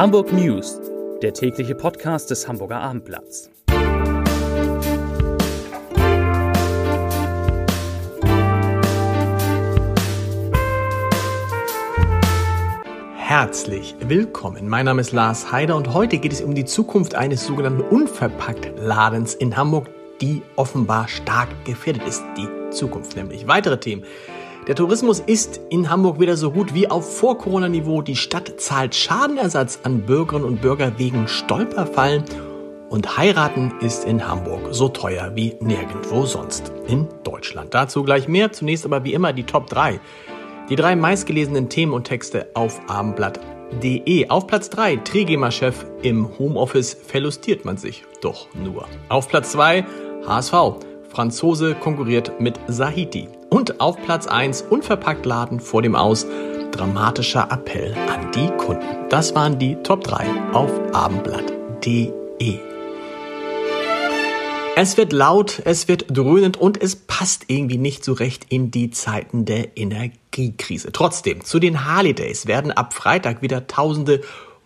Hamburg News, der tägliche Podcast des Hamburger Abendblatts. Herzlich willkommen. Mein Name ist Lars Heider und heute geht es um die Zukunft eines sogenannten Unverpackt-Ladens in Hamburg, die offenbar stark gefährdet ist. Die Zukunft nämlich. Weitere Themen. Der Tourismus ist in Hamburg wieder so gut wie auf Vor-Corona-Niveau. Die Stadt zahlt Schadenersatz an Bürgerinnen und Bürger wegen Stolperfallen. Und heiraten ist in Hamburg so teuer wie nirgendwo sonst in Deutschland. Dazu gleich mehr. Zunächst aber wie immer die Top 3. Die drei meistgelesenen Themen und Texte auf abendblatt.de. Auf Platz 3 Trigema-Chef im Homeoffice verlustiert man sich doch nur. Auf Platz 2 HSV. Franzose konkurriert mit Sahiti. Und auf Platz 1 unverpackt Laden vor dem Aus. Dramatischer Appell an die Kunden. Das waren die Top 3 auf abendblatt.de. Es wird laut, es wird dröhnend und es passt irgendwie nicht so recht in die Zeiten der Energiekrise. Trotzdem, zu den Harley Days werden ab Freitag wieder Tausende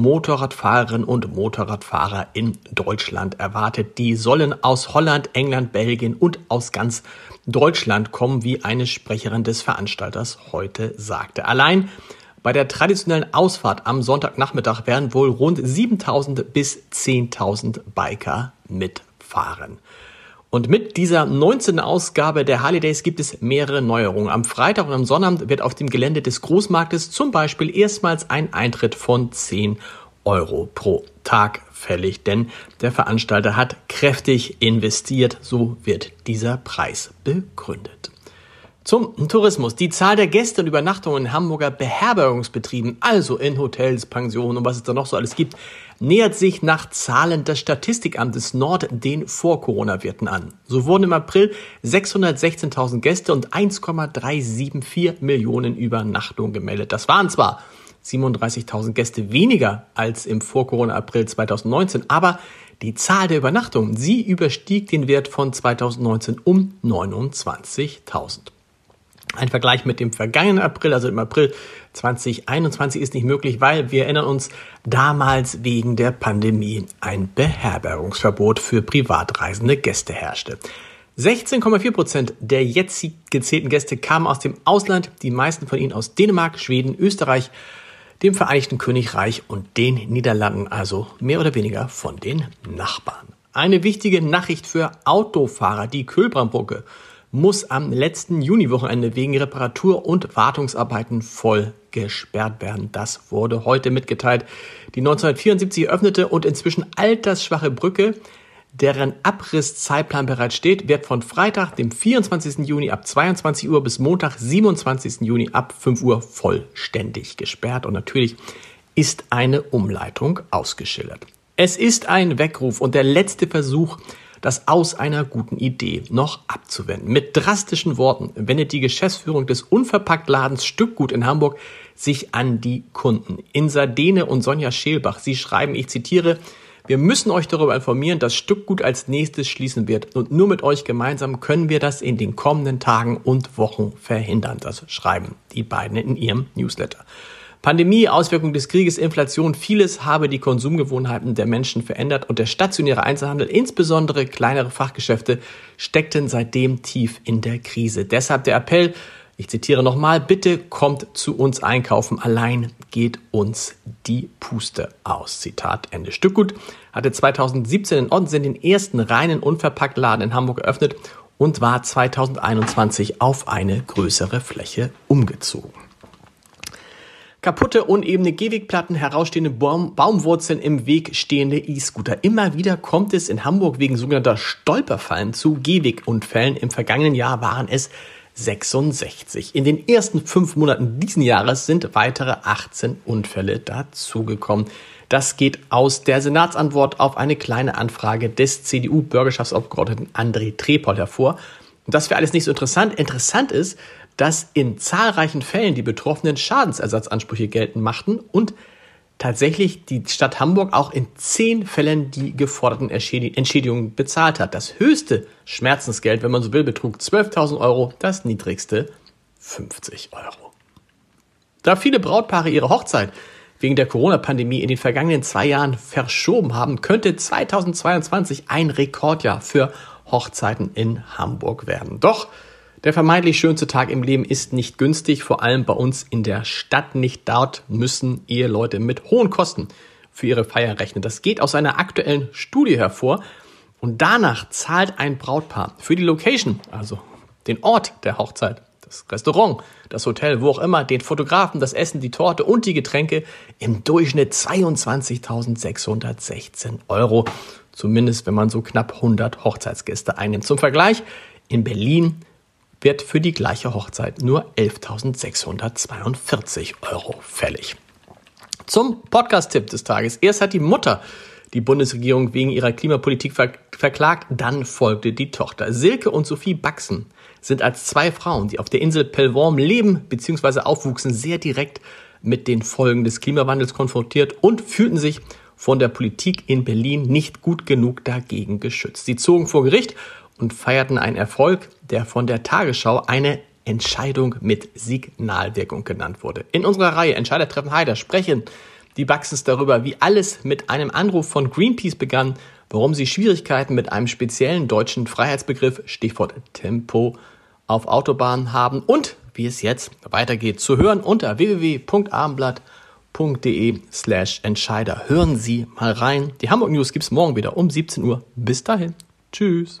Motorradfahrerinnen und Motorradfahrer in Deutschland erwartet. Die sollen aus Holland, England, Belgien und aus ganz Deutschland kommen, wie eine Sprecherin des Veranstalters heute sagte. Allein bei der traditionellen Ausfahrt am Sonntagnachmittag werden wohl rund 7000 bis 10.000 Biker mitfahren. Und mit dieser 19. Ausgabe der Harley Days gibt es mehrere Neuerungen. Am Freitag und am Sonnabend wird auf dem Gelände des Großmarktes zum Beispiel erstmals ein Eintritt von 10 Euro pro Tag fällig, denn der Veranstalter hat kräftig investiert, so wird dieser Preis begründet. Zum Tourismus. Die Zahl der Gäste und Übernachtungen in Hamburger Beherbergungsbetrieben, also in Hotels, Pensionen und was es da noch so alles gibt, nähert sich nach Zahlen des Statistikamtes Nord den Vor-Corona-Werten an. So wurden im April 616.000 Gäste und 1,374 Millionen Übernachtungen gemeldet. Das waren zwar 37.000 Gäste weniger als im Vor-Corona-April 2019, aber die Zahl der Übernachtungen, sie überstieg den Wert von 2019 um 29.000. Ein Vergleich mit dem vergangenen April, also im April 2021, ist nicht möglich, weil wir erinnern uns, damals wegen der Pandemie ein Beherbergungsverbot für privatreisende Gäste herrschte. 16,4 Prozent der jetzt gezählten Gäste kamen aus dem Ausland, die meisten von ihnen aus Dänemark, Schweden, Österreich, dem Vereinigten Königreich und den Niederlanden, also mehr oder weniger von den Nachbarn. Eine wichtige Nachricht für Autofahrer, die Kölbrandbrücke muss am letzten Juniwochenende wegen Reparatur- und Wartungsarbeiten voll gesperrt werden. Das wurde heute mitgeteilt. Die 1974 eröffnete und inzwischen altersschwache Brücke, deren Abrisszeitplan bereits steht, wird von Freitag, dem 24. Juni ab 22 Uhr bis Montag, 27. Juni ab 5 Uhr vollständig gesperrt. Und natürlich ist eine Umleitung ausgeschildert. Es ist ein Weckruf und der letzte Versuch, das aus einer guten Idee noch abzuwenden. Mit drastischen Worten wendet die Geschäftsführung des Unverpacktladens Stückgut in Hamburg sich an die Kunden. Insa Dehne und Sonja Scheelbach, sie schreiben, ich zitiere, wir müssen euch darüber informieren, dass Stückgut als nächstes schließen wird. Und nur mit euch gemeinsam können wir das in den kommenden Tagen und Wochen verhindern. Das schreiben die beiden in ihrem Newsletter. Pandemie, Auswirkungen des Krieges, Inflation, vieles habe die Konsumgewohnheiten der Menschen verändert und der stationäre Einzelhandel, insbesondere kleinere Fachgeschäfte, steckten seitdem tief in der Krise. Deshalb der Appell, ich zitiere nochmal, bitte kommt zu uns einkaufen, allein geht uns die Puste aus. Zitat Ende. Stückgut hatte 2017 in Ottensen den ersten reinen Unverpacktladen in Hamburg eröffnet und war 2021 auf eine größere Fläche umgezogen. Kaputte, unebene Gehwegplatten, herausstehende Baum Baumwurzeln im Weg stehende E-Scooter. Immer wieder kommt es in Hamburg wegen sogenannter Stolperfallen zu Gehwegunfällen. Im vergangenen Jahr waren es 66. In den ersten fünf Monaten diesen Jahres sind weitere 18 Unfälle dazugekommen. Das geht aus der Senatsantwort auf eine kleine Anfrage des CDU-Bürgerschaftsabgeordneten André Trepol hervor. Und das wäre alles nicht so interessant. Interessant ist, dass in zahlreichen Fällen die Betroffenen Schadensersatzansprüche geltend machten und tatsächlich die Stadt Hamburg auch in zehn Fällen die geforderten Entschädigungen bezahlt hat. Das höchste Schmerzensgeld, wenn man so will, betrug 12.000 Euro, das niedrigste 50 Euro. Da viele Brautpaare ihre Hochzeit wegen der Corona-Pandemie in den vergangenen zwei Jahren verschoben haben, könnte 2022 ein Rekordjahr für Hochzeiten in Hamburg werden. Doch der vermeintlich schönste Tag im Leben ist nicht günstig, vor allem bei uns in der Stadt nicht. Dort müssen Eheleute mit hohen Kosten für ihre Feier rechnen. Das geht aus einer aktuellen Studie hervor. Und danach zahlt ein Brautpaar für die Location, also den Ort der Hochzeit, das Restaurant, das Hotel, wo auch immer, den Fotografen, das Essen, die Torte und die Getränke im Durchschnitt 22.616 Euro. Zumindest wenn man so knapp 100 Hochzeitsgäste einnimmt. Zum Vergleich, in Berlin wird für die gleiche Hochzeit nur 11.642 Euro fällig. Zum Podcast-Tipp des Tages. Erst hat die Mutter die Bundesregierung wegen ihrer Klimapolitik verklagt, dann folgte die Tochter. Silke und Sophie Baxen sind als zwei Frauen, die auf der Insel Pellworm leben bzw. aufwuchsen, sehr direkt mit den Folgen des Klimawandels konfrontiert und fühlten sich von der Politik in Berlin nicht gut genug dagegen geschützt. Sie zogen vor Gericht und feierten einen Erfolg, der von der Tagesschau eine Entscheidung mit Signalwirkung genannt wurde. In unserer Reihe Entscheider treffen Heider sprechen die Baxens darüber, wie alles mit einem Anruf von Greenpeace begann, warum sie Schwierigkeiten mit einem speziellen deutschen Freiheitsbegriff, Stichwort Tempo, auf Autobahnen haben und wie es jetzt weitergeht. Zu hören unter www.abendblatt.de slash Entscheider. Hören Sie mal rein. Die Hamburg News gibt's morgen wieder um 17 Uhr. Bis dahin. Tschüss.